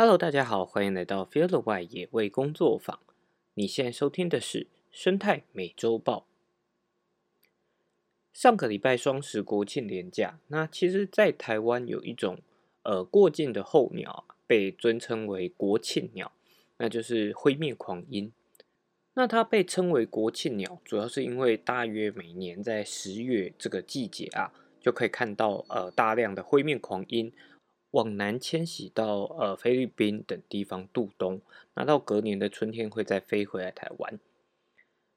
Hello，大家好，欢迎来到 Feel the Y 野味工作坊。你现在收听的是生态美洲豹。上个礼拜双十国庆连假，那其实，在台湾有一种呃过境的候鸟，被尊称为国庆鸟，那就是灰面狂鹰。那它被称为国庆鸟，主要是因为大约每年在十月这个季节啊，就可以看到呃大量的灰面狂鹰。往南迁徙到呃菲律宾等地方度冬，那到隔年的春天会再飞回来台湾。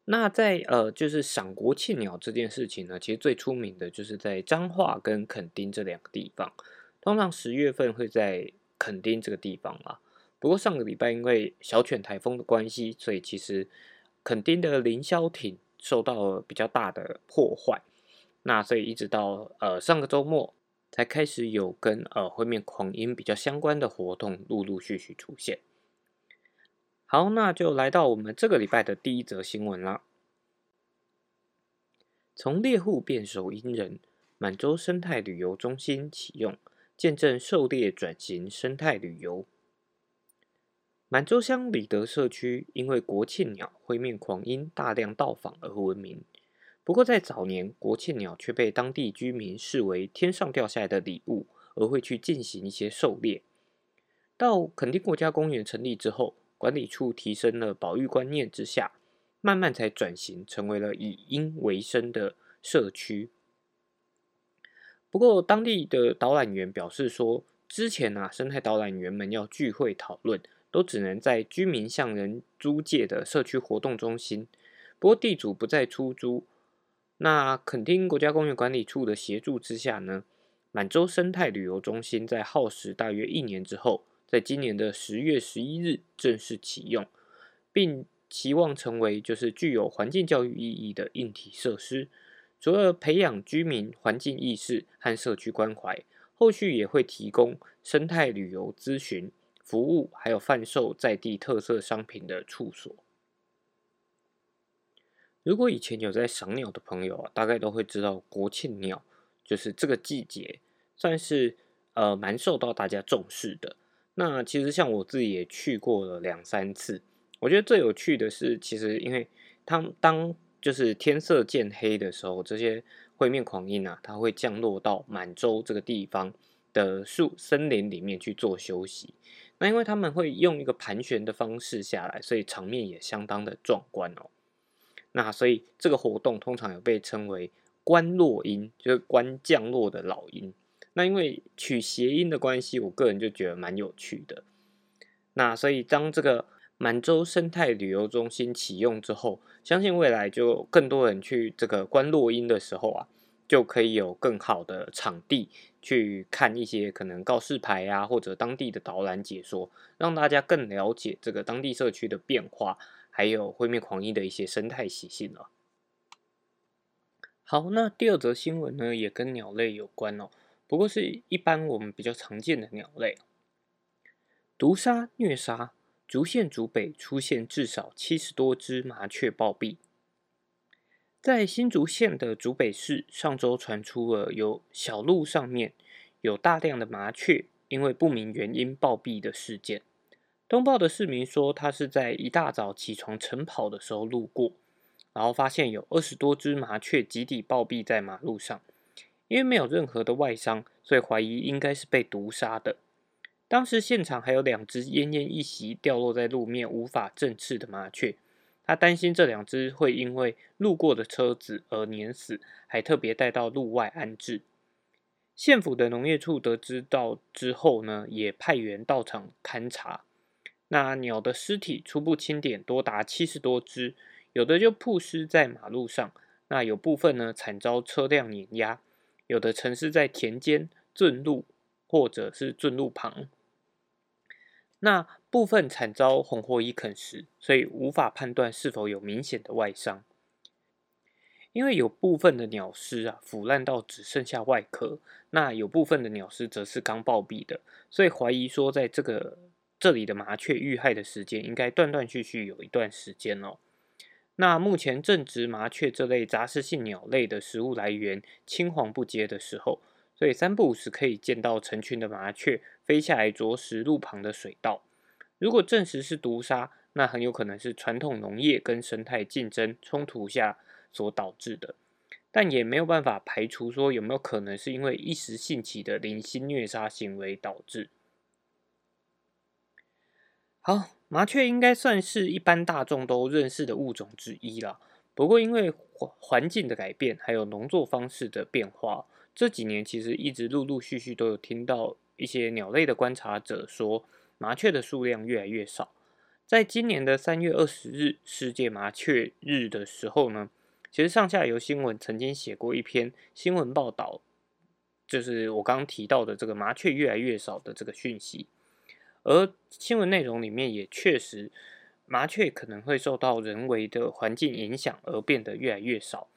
那在呃就是赏国庆鸟这件事情呢，其实最出名的就是在彰化跟垦丁这两个地方。通常十月份会在垦丁这个地方啊。不过上个礼拜因为小犬台风的关系，所以其实垦丁的凌霄艇受到了比较大的破坏。那所以一直到呃上个周末。才开始有跟呃灰面狂鹰比较相关的活动陆陆续续出现。好，那就来到我们这个礼拜的第一则新闻啦。从猎户变守鹰人，满洲生态旅游中心启用，见证狩猎转型生态旅游。满洲乡里德社区因为国庆鸟灰面狂鹰大量到访而闻名。不过，在早年，国庆鸟却被当地居民视为天上掉下来的礼物，而会去进行一些狩猎。到垦丁国家公园成立之后，管理处提升了保育观念之下，慢慢才转型成为了以鹰为生的社区。不过，当地的导览员表示说，之前啊，生态导览员们要聚会讨论，都只能在居民向人租借的社区活动中心。不过，地主不再出租。那垦丁国家公园管理处的协助之下呢，满洲生态旅游中心在耗时大约一年之后，在今年的十月十一日正式启用，并期望成为就是具有环境教育意义的硬体设施。除了培养居民环境意识和社区关怀，后续也会提供生态旅游咨询服务，还有贩售在地特色商品的处所。如果以前有在赏鸟的朋友啊，大概都会知道国庆鸟就是这个季节，算是呃蛮受到大家重视的。那其实像我自己也去过了两三次，我觉得最有趣的是，其实因为它当就是天色渐黑的时候，这些灰面狂鹰啊，它会降落到满洲这个地方的树森林里面去做休息。那因为他们会用一个盘旋的方式下来，所以场面也相当的壮观哦。那所以这个活动通常有被称为“观落音”，就是观降落的老鹰。那因为取谐音的关系，我个人就觉得蛮有趣的。那所以当这个满洲生态旅游中心启用之后，相信未来就更多人去这个观落音的时候啊，就可以有更好的场地去看一些可能告示牌啊，或者当地的导览解说，让大家更了解这个当地社区的变化。还有灰面狂鹰的一些生态习性了。好，那第二则新闻呢，也跟鸟类有关哦，不过是一般我们比较常见的鸟类。毒杀虐杀，竹县竹北出现至少七十多只麻雀暴毙。在新竹县的竹北市，上周传出了有小路上面有大量的麻雀因为不明原因暴毙的事件。通报的市民说，他是在一大早起床晨跑的时候路过，然后发现有二十多只麻雀集体暴毙在马路上。因为没有任何的外伤，所以怀疑应该是被毒杀的。当时现场还有两只奄奄一息、掉落在路面无法振翅的麻雀，他担心这两只会因为路过的车子而碾死，还特别带到路外安置。县府的农业处得知到之后呢，也派员到场勘查。那鸟的尸体初步清点多达七十多只，有的就曝尸在马路上，那有部分呢惨遭车辆碾压，有的沉尸在田间、圳路或者是圳路旁，那部分惨遭红火蚁啃食，所以无法判断是否有明显的外伤。因为有部分的鸟尸啊腐烂到只剩下外壳，那有部分的鸟尸则是刚暴毙的，所以怀疑说在这个。这里的麻雀遇害的时间应该断断续续有一段时间哦。那目前正值麻雀这类杂食性鸟类的食物来源青黄不接的时候，所以三不五时可以见到成群的麻雀飞下来啄食路旁的水稻。如果证实是毒杀，那很有可能是传统农业跟生态竞争冲突下所导致的，但也没有办法排除说有没有可能是因为一时兴起的零星虐杀行为导致。好，麻雀应该算是一般大众都认识的物种之一了。不过因为环环境的改变，还有农作方式的变化，这几年其实一直陆陆续续都有听到一些鸟类的观察者说，麻雀的数量越来越少。在今年的三月二十日世界麻雀日的时候呢，其实上下游新闻曾经写过一篇新闻报道，就是我刚刚提到的这个麻雀越来越少的这个讯息，而新闻内容里面也确实，麻雀可能会受到人为的环境影响而变得越来越少。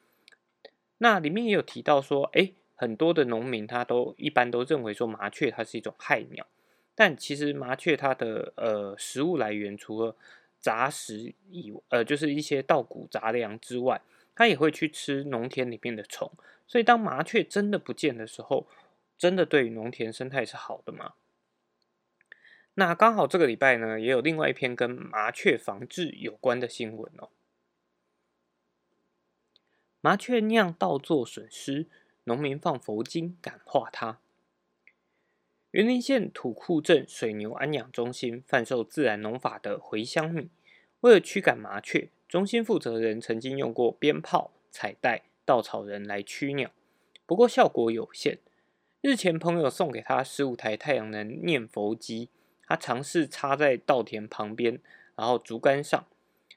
那里面也有提到说，哎，很多的农民他都一般都认为说麻雀它是一种害鸟。但其实麻雀它的呃食物来源除了杂食以呃就是一些稻谷杂粮之外，它也会去吃农田里面的虫。所以当麻雀真的不见的时候，真的对农田生态是好的吗？那刚好这个礼拜呢，也有另外一篇跟麻雀防治有关的新闻哦。麻雀酿稻作损失，农民放佛经感化他。云林县土库镇水牛安养中心贩售自然农法的茴香米，为了驱赶麻雀，中心负责人曾经用过鞭炮、彩带、稻草人来驱鸟，不过效果有限。日前朋友送给他十五台太阳能念佛机，他尝试插在稻田旁边，然后竹竿上，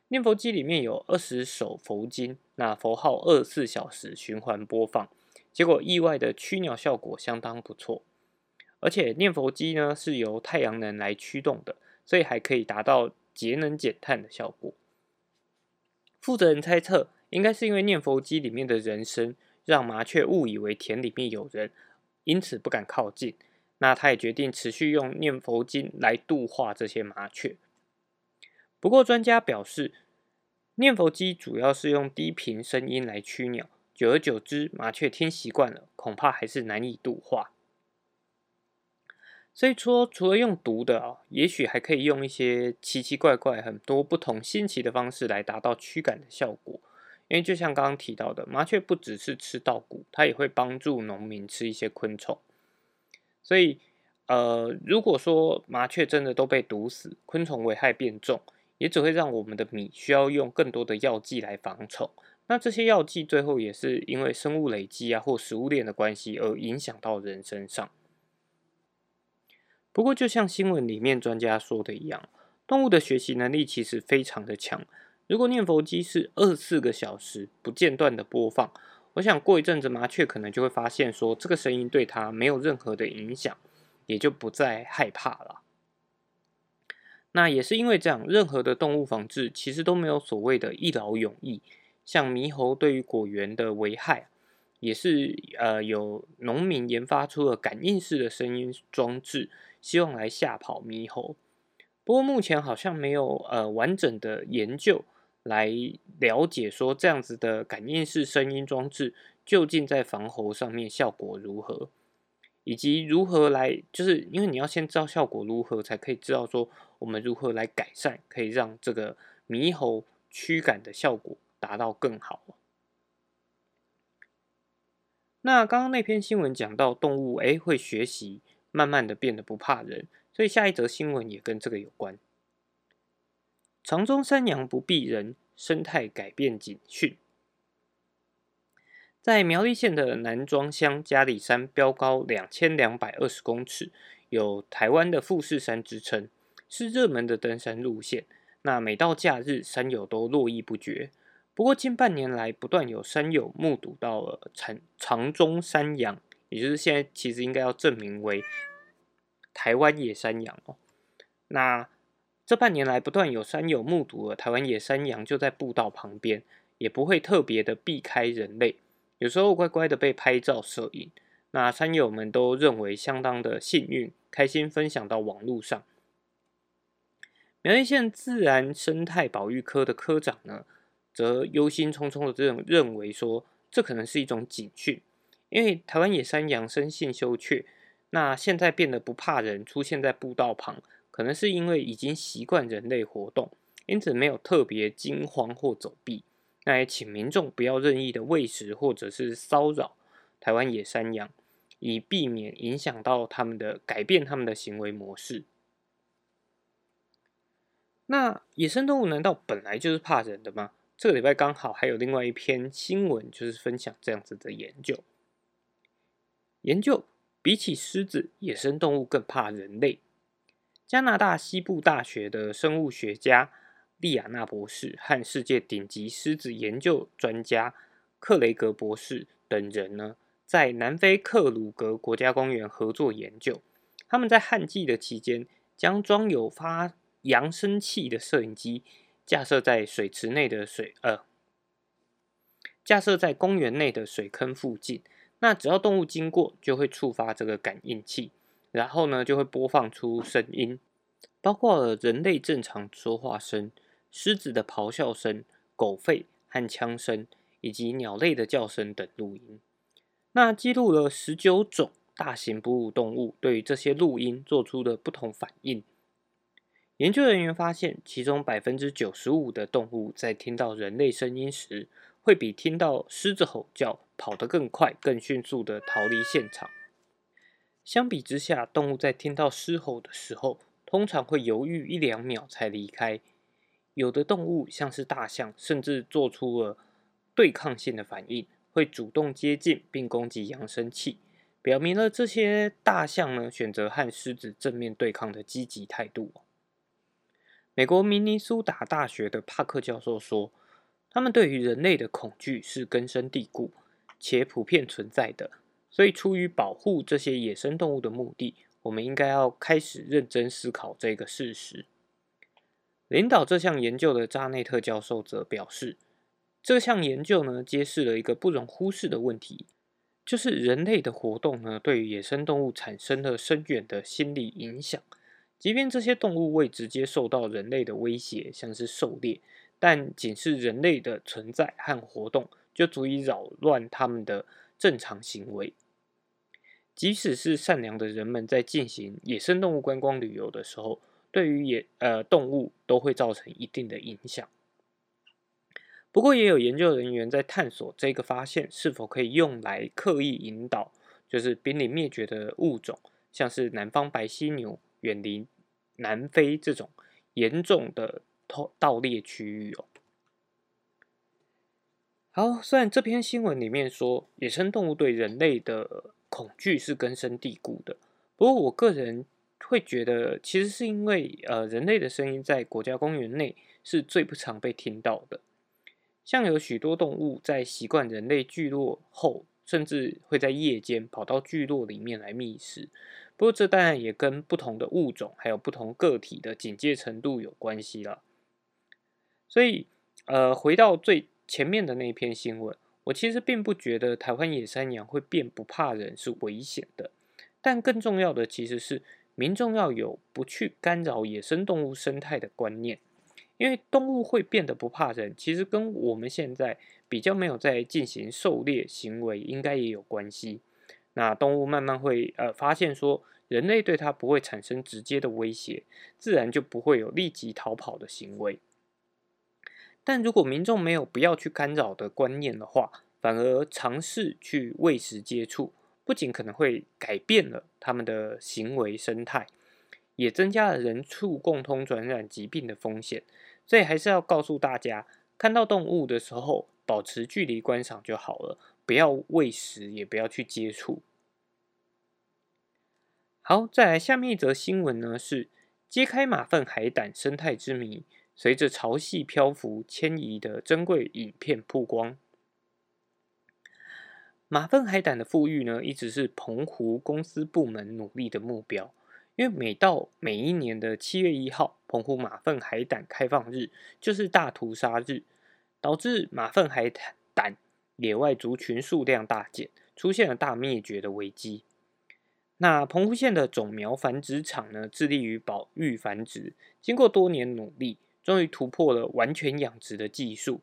念佛机里面有二十首佛经，那佛号二十四小时循环播放，结果意外的驱鸟效果相当不错。而且念佛机呢是由太阳能来驱动的，所以还可以达到节能减碳的效果。负责人猜测，应该是因为念佛机里面的人声让麻雀误以为田里面有人，因此不敢靠近。那他也决定持续用念佛经来度化这些麻雀。不过专家表示，念佛机主要是用低频声音来驱鸟，久而久之麻雀听习惯了，恐怕还是难以度化。所以说，除了用毒的啊，也许还可以用一些奇奇怪怪、很多不同新奇的方式来达到驱赶的效果。因为就像刚刚提到的，麻雀不只是吃稻谷，它也会帮助农民吃一些昆虫。所以，呃，如果说麻雀真的都被毒死，昆虫危害变重，也只会让我们的米需要用更多的药剂来防虫。那这些药剂最后也是因为生物累积啊或食物链的关系而影响到人身上。不过，就像新闻里面专家说的一样，动物的学习能力其实非常的强。如果念佛机是二十四个小时不间断的播放，我想过一阵子麻雀可能就会发现说，这个声音对它没有任何的影响，也就不再害怕了。那也是因为这样，任何的动物防治其实都没有所谓的一劳永逸。像猕猴对于果园的危害，也是呃有农民研发出了感应式的声音装置。希望来吓跑猕猴，不过目前好像没有呃完整的研究来了解说这样子的感应式声音装置究竟在防猴上面效果如何，以及如何来就是因为你要先知道效果如何，才可以知道说我们如何来改善，可以让这个猕猴驱赶的效果达到更好。那刚刚那篇新闻讲到动物诶会学习。慢慢的变得不怕人，所以下一则新闻也跟这个有关。长中山羊不避人，生态改变警讯。在苗栗县的南庄乡嘉里山标高两千两百二十公尺，有台湾的富士山之称，是热门的登山路线。那每到假日，山友都络绎不绝。不过近半年来，不断有山友目睹到了长长中山羊。也就是现在其实应该要证明为台湾野山羊哦。那这半年来不断有山友目睹了台湾野山羊就在步道旁边，也不会特别的避开人类，有时候乖乖的被拍照摄影。那山友们都认为相当的幸运，开心分享到网络上。苗栗县自然生态保育科的科长呢，则忧心忡忡的认认为说，这可能是一种警讯。因为台湾野山羊生性羞怯，那现在变得不怕人，出现在步道旁，可能是因为已经习惯人类活动，因此没有特别惊慌或走避。那也请民众不要任意的喂食或者是骚扰台湾野山羊，以避免影响到他们的改变他们的行为模式。那野生动物难道本来就是怕人的吗？这个礼拜刚好还有另外一篇新闻，就是分享这样子的研究。研究比起狮子，野生动物更怕人类。加拿大西部大学的生物学家利亚纳博士和世界顶级狮子研究专家克雷格博士等人呢，在南非克鲁格国家公园合作研究。他们在旱季的期间，将装有发扬声器的摄影机。架设在水池内的水，呃，架设在公园内的水坑附近。那只要动物经过，就会触发这个感应器，然后呢，就会播放出声音，包括人类正常说话声、狮子的咆哮声、狗吠和枪声，以及鸟类的叫声等录音。那记录了十九种大型哺乳动物对于这些录音做出的不同反应。研究人员发现，其中百分之九十五的动物在听到人类声音时，会比听到狮子吼叫跑得更快、更迅速的逃离现场。相比之下，动物在听到狮吼的时候，通常会犹豫一两秒才离开。有的动物，像是大象，甚至做出了对抗性的反应，会主动接近并攻击扬声器，表明了这些大象呢选择和狮子正面对抗的积极态度。美国明尼苏达大学的帕克教授说：“他们对于人类的恐惧是根深蒂固且普遍存在的，所以出于保护这些野生动物的目的，我们应该要开始认真思考这个事实。”领导这项研究的扎内特教授则表示：“这项研究呢，揭示了一个不容忽视的问题，就是人类的活动呢，对于野生动物产生了深远的心理影响。”即便这些动物未直接受到人类的威胁，像是狩猎，但仅是人类的存在和活动就足以扰乱他们的正常行为。即使是善良的人们在进行野生动物观光旅游的时候，对于野呃动物都会造成一定的影响。不过，也有研究人员在探索这个发现是否可以用来刻意引导，就是濒临灭绝的物种，像是南方白犀牛。远离南非这种严重的偷盗猎区域哦。好，虽然这篇新闻里面说野生动物对人类的恐惧是根深蒂固的，不过我个人会觉得，其实是因为呃人类的声音在国家公园内是最不常被听到的，像有许多动物在习惯人类聚落后，甚至会在夜间跑到聚落里面来觅食。不过，这当然也跟不同的物种还有不同个体的警戒程度有关系了。所以，呃，回到最前面的那篇新闻，我其实并不觉得台湾野山羊会变不怕人是危险的。但更重要的其实是民众要有不去干扰野生动物生态的观念，因为动物会变得不怕人，其实跟我们现在比较没有在进行狩猎行为，应该也有关系。那动物慢慢会呃发现说，人类对它不会产生直接的威胁，自然就不会有立即逃跑的行为。但如果民众没有不要去干扰的观念的话，反而尝试去喂食接触，不仅可能会改变了他们的行为生态，也增加了人畜共通传染疾病的风险。所以还是要告诉大家，看到动物的时候，保持距离观赏就好了。不要喂食，也不要去接触。好，再来下面一则新闻呢，是揭开马粪海胆生态之谜。随着潮汐漂浮迁移的珍贵影片曝光，马粪海胆的富裕呢，一直是澎湖公司部门努力的目标。因为每到每一年的七月一号，澎湖马粪海胆开放日，就是大屠杀日，导致马粪海胆。野外族群数量大减，出现了大灭绝的危机。那澎湖县的种苗繁殖场呢，致力于保育繁殖，经过多年努力，终于突破了完全养殖的技术。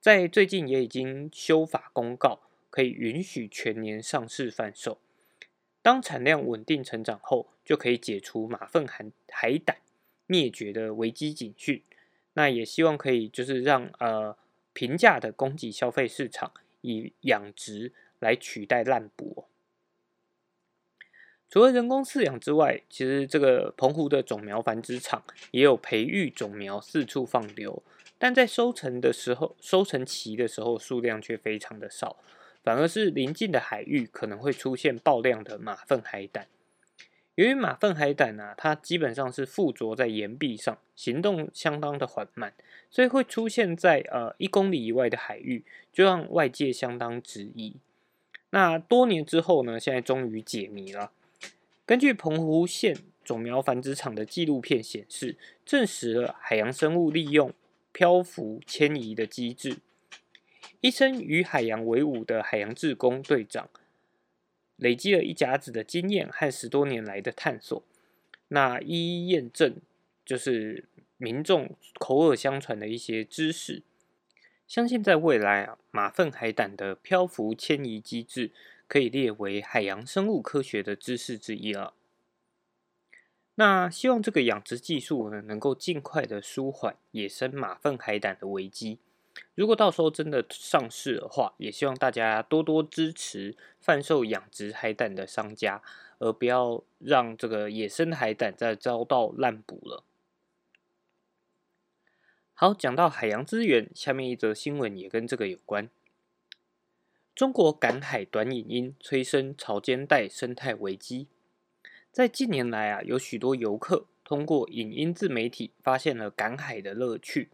在最近也已经修法公告，可以允许全年上市贩售。当产量稳定成长后，就可以解除马粪海海胆灭绝的危机警讯。那也希望可以就是让呃平价的供给消费市场以养殖来取代滥捕。除了人工饲养之外，其实这个澎湖的种苗繁殖场也有培育种苗四处放流，但在收成的时候，收成期的时候数量却非常的少。反而是临近的海域可能会出现爆量的马粪海胆。由于马粪海胆呢，它基本上是附着在岩壁上，行动相当的缓慢，所以会出现在呃一公里以外的海域，就让外界相当质疑。那多年之后呢，现在终于解谜了。根据澎湖县种苗繁殖场的纪录片显示，证实了海洋生物利用漂浮迁移的机制。一生与海洋为伍的海洋志工队长，累积了一甲子的经验和十多年来的探索，那一一验证就是民众口耳相传的一些知识。相信在未来啊，马粪海胆的漂浮迁移机制可以列为海洋生物科学的知识之一了。那希望这个养殖技术呢，能够尽快的舒缓野生马粪海胆的危机。如果到时候真的上市的话，也希望大家多多支持贩售养殖海胆的商家，而不要让这个野生海胆再遭到滥捕了。好，讲到海洋资源，下面一则新闻也跟这个有关。中国赶海短影音催生潮间带生态危机。在近年来啊，有许多游客通过影音自媒体发现了赶海的乐趣。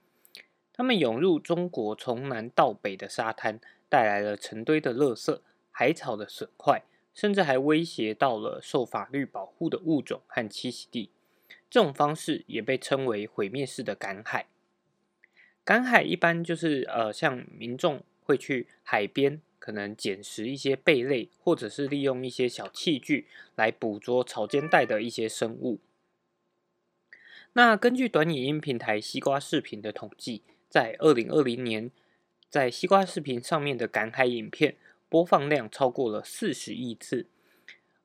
他们涌入中国从南到北的沙滩，带来了成堆的垃圾、海草的损坏，甚至还威胁到了受法律保护的物种和栖息地。这种方式也被称为毁灭式的赶海。赶海一般就是呃，像民众会去海边，可能捡拾一些贝类，或者是利用一些小器具来捕捉草间带的一些生物。那根据短影音平台西瓜视频的统计。在二零二零年，在西瓜视频上面的赶海影片播放量超过了四十亿次，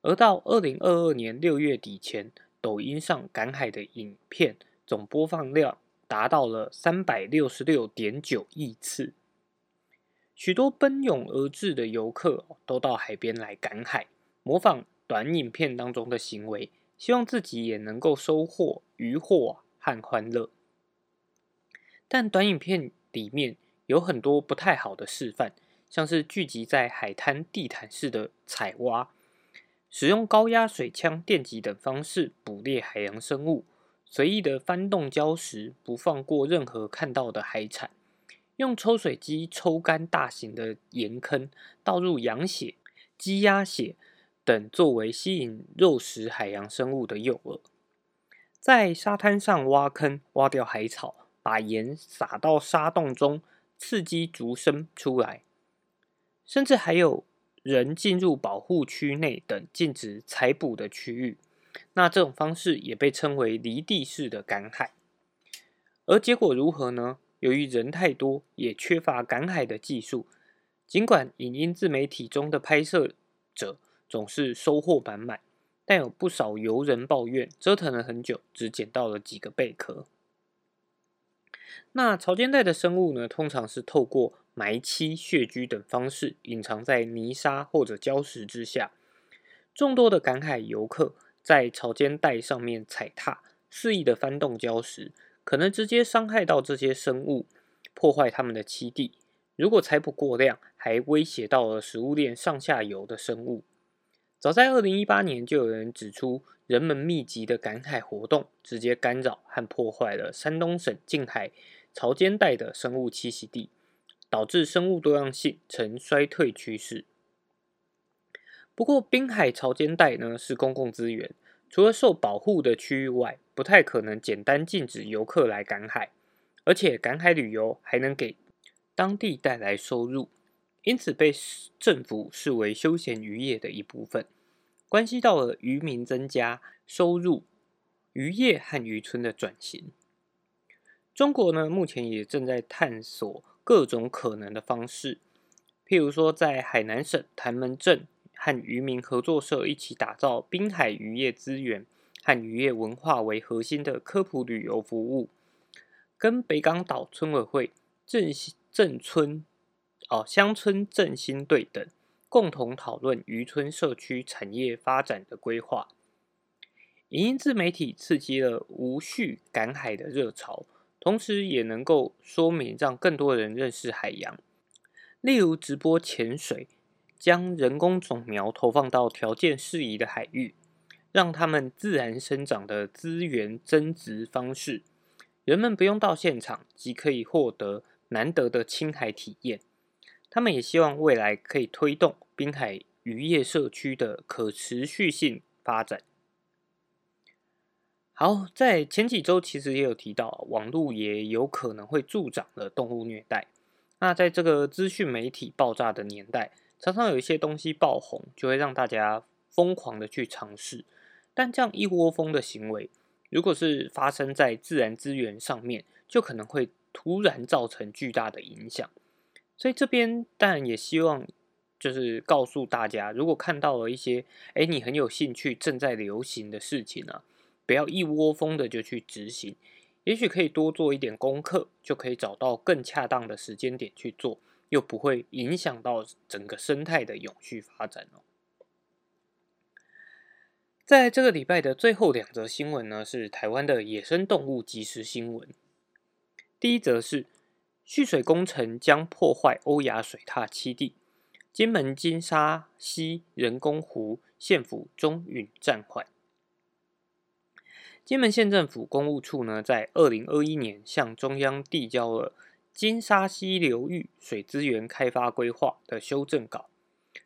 而到二零二二年六月底前，抖音上赶海的影片总播放量达到了三百六十六点九亿次。许多奔涌而至的游客都到海边来赶海，模仿短影片当中的行为，希望自己也能够收获渔获和欢乐。但短影片里面有很多不太好的示范，像是聚集在海滩地毯式的采挖，使用高压水枪、电击等方式捕猎海洋生物，随意的翻动礁石，不放过任何看到的海产，用抽水机抽干大型的盐坑，倒入羊血、鸡鸭血等作为吸引肉食海洋生物的诱饵，在沙滩上挖坑，挖掉海草。把盐撒到沙洞中，刺激竹笙出来，甚至还有人进入保护区内等禁止采捕的区域。那这种方式也被称为离地式的赶海。而结果如何呢？由于人太多，也缺乏赶海的技术，尽管影音自媒体中的拍摄者总是收获满满，但有不少游人抱怨，折腾了很久，只捡到了几个贝壳。那潮间带的生物呢，通常是透过埋栖、穴居等方式隐藏在泥沙或者礁石之下。众多的赶海游客在潮间带上面踩踏，肆意的翻动礁石，可能直接伤害到这些生物，破坏它们的栖地。如果采捕过量，还威胁到了食物链上下游的生物。早在二零一八年，就有人指出，人们密集的赶海活动直接干扰和破坏了山东省近海潮间带的生物栖息地，导致生物多样性呈衰退趋势。不过，滨海潮间带呢是公共资源，除了受保护的区域外，不太可能简单禁止游客来赶海，而且赶海旅游还能给当地带来收入。因此被政府视为休闲渔业的一部分，关系到了渔民增加收入、渔业和渔村的转型。中国呢，目前也正在探索各种可能的方式，譬如说，在海南省潭门镇和渔民合作社一起打造滨海渔业资源和渔业文化为核心的科普旅游服务，跟北港岛村委会镇镇村哦乡村振兴队等共同讨论渔村社区产业发展的规划。影音自媒体刺激了无序赶海的热潮，同时也能够说明让更多人认识海洋。例如直播潜水，将人工种苗投放到条件适宜的海域，让它们自然生长的资源增值方式，人们不用到现场即可以获得难得的青海体验。他们也希望未来可以推动滨海渔业社区的可持续性发展。好，在前几周其实也有提到，网络也有可能会助长了动物虐待。那在这个资讯媒体爆炸的年代，常常有一些东西爆红，就会让大家疯狂的去尝试。但这样一窝蜂的行为，如果是发生在自然资源上面，就可能会突然造成巨大的影响。所以这边当然也希望，就是告诉大家，如果看到了一些，哎，你很有兴趣、正在流行的事情呢？不要一窝蜂的就去执行，也许可以多做一点功课，就可以找到更恰当的时间点去做，又不会影响到整个生态的永续发展哦。在这个礼拜的最后两则新闻呢，是台湾的野生动物即时新闻。第一则是蓄水工程将破坏欧亚水獭栖地，金门金沙溪人工湖县府中允暂缓。金门县政府公务处呢，在二零二一年向中央递交了金沙溪流域水资源开发规划的修正稿，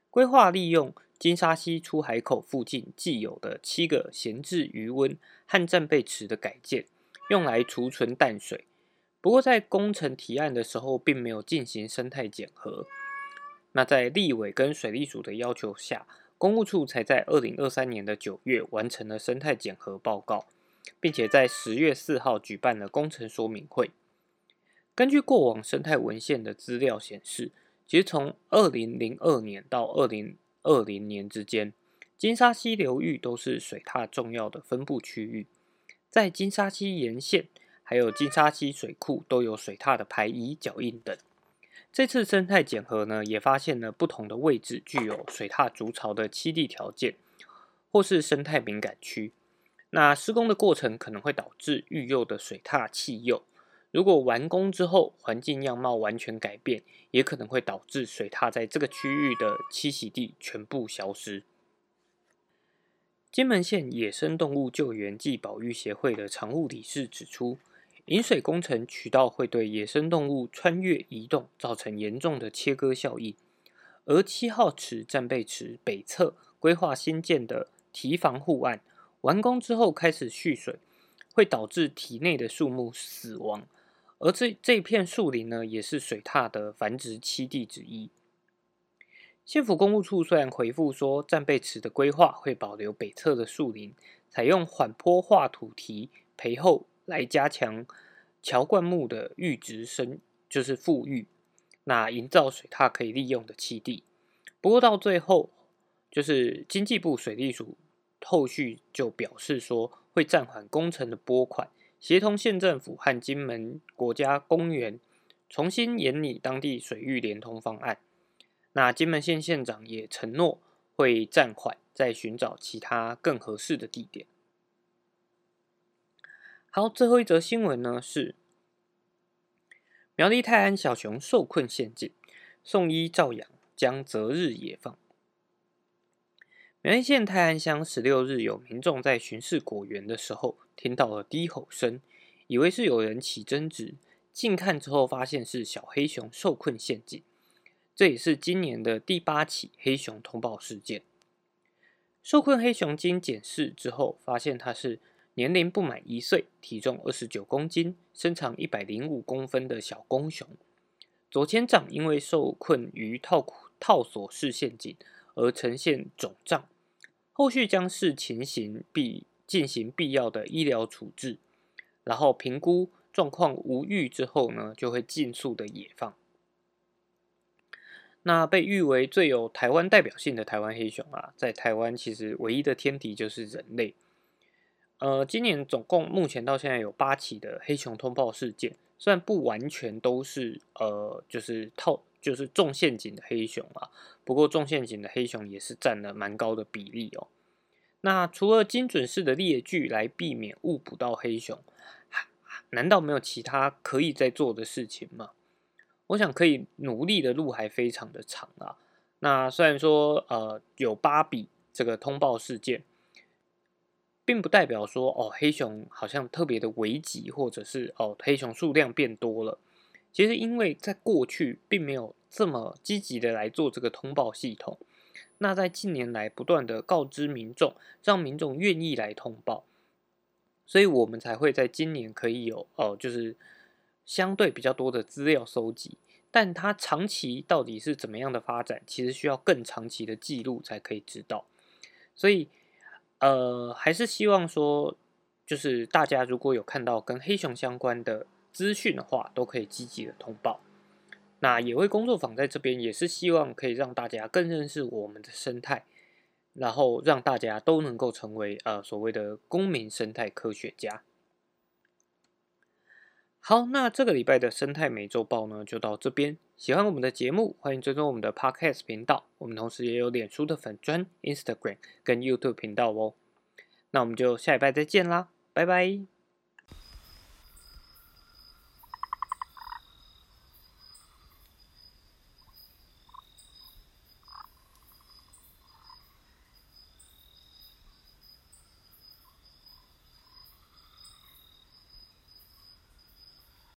规划利用金沙溪出海口附近既有的七个闲置余温和战备池的改建，用来储存淡水。不过在工程提案的时候，并没有进行生态检核。那在立委跟水利署的要求下，公务处才在二零二三年的九月完成了生态检核报告。并且在十月四号举办了工程说明会。根据过往生态文献的资料显示，其实从二零零二年到二零二零年之间，金沙溪流域都是水獭重要的分布区域。在金沙溪沿线，还有金沙溪水库都有水獭的排遗脚印等。这次生态检核呢，也发现了不同的位置具有水獭筑巢的栖地条件，或是生态敏感区。那施工的过程可能会导致育幼的水獭弃幼，如果完工之后环境样貌完全改变，也可能会导致水獭在这个区域的栖息地全部消失。金门县野生动物救援暨保育协会的常务理事指出，引水工程渠道会对野生动物穿越移动造成严重的切割效应，而七号池战备池北侧规划新建的堤防护岸。完工之后开始蓄水，会导致体内的树木死亡，而这这片树林呢，也是水獭的繁殖栖地之一。县府公务处虽然回复说，战备池的规划会保留北侧的树林，采用缓坡化土堤培厚来加强桥灌木的育植生，就是富裕，那营造水獭可以利用的栖地。不过到最后，就是经济部水利署。后续就表示说，会暂缓工程的拨款，协同县政府和金门国家公园重新研拟当地水域连通方案。那金门县县长也承诺会暂缓，再寻找其他更合适的地点。好，最后一则新闻呢是苗栗泰安小熊受困陷阱，送医照养将择日野放。苗栗县泰安乡十六日，有民众在巡视果园的时候，听到了低吼声，以为是有人起争执，近看之后发现是小黑熊受困陷阱。这也是今年的第八起黑熊通报事件。受困黑熊经检视之后，发现它是年龄不满一岁、体重二十九公斤、身长一百零五公分的小公熊。左前掌因为受困于套套索式陷阱。而呈现肿胀，后续将视情形必进行必要的医疗处置，然后评估状况无愈之后呢，就会尽速的野放。那被誉为最有台湾代表性的台湾黑熊啊，在台湾其实唯一的天敌就是人类。呃，今年总共目前到现在有八起的黑熊通报事件，虽然不完全都是呃，就是套就是中陷阱的黑熊啊，不过中陷阱的黑熊也是占了蛮高的比例哦。那除了精准式的猎具来避免误捕到黑熊，难道没有其他可以在做的事情吗？我想可以努力的路还非常的长啊。那虽然说呃有八笔这个通报事件，并不代表说哦黑熊好像特别的危急，或者是哦黑熊数量变多了。其实因为在过去并没有这么积极的来做这个通报系统，那在近年来不断的告知民众，让民众愿意来通报，所以我们才会在今年可以有哦就是。相对比较多的资料收集，但它长期到底是怎么样的发展，其实需要更长期的记录才可以知道。所以，呃，还是希望说，就是大家如果有看到跟黑熊相关的资讯的话，都可以积极的通报。那野味工作坊在这边也是希望可以让大家更认识我们的生态，然后让大家都能够成为呃所谓的公民生态科学家。好，那这个礼拜的生态美洲报呢，就到这边。喜欢我们的节目，欢迎追踪我们的 Podcast 频道。我们同时也有脸书的粉专、Instagram 跟 YouTube 频道哦。那我们就下礼拜再见啦，拜拜。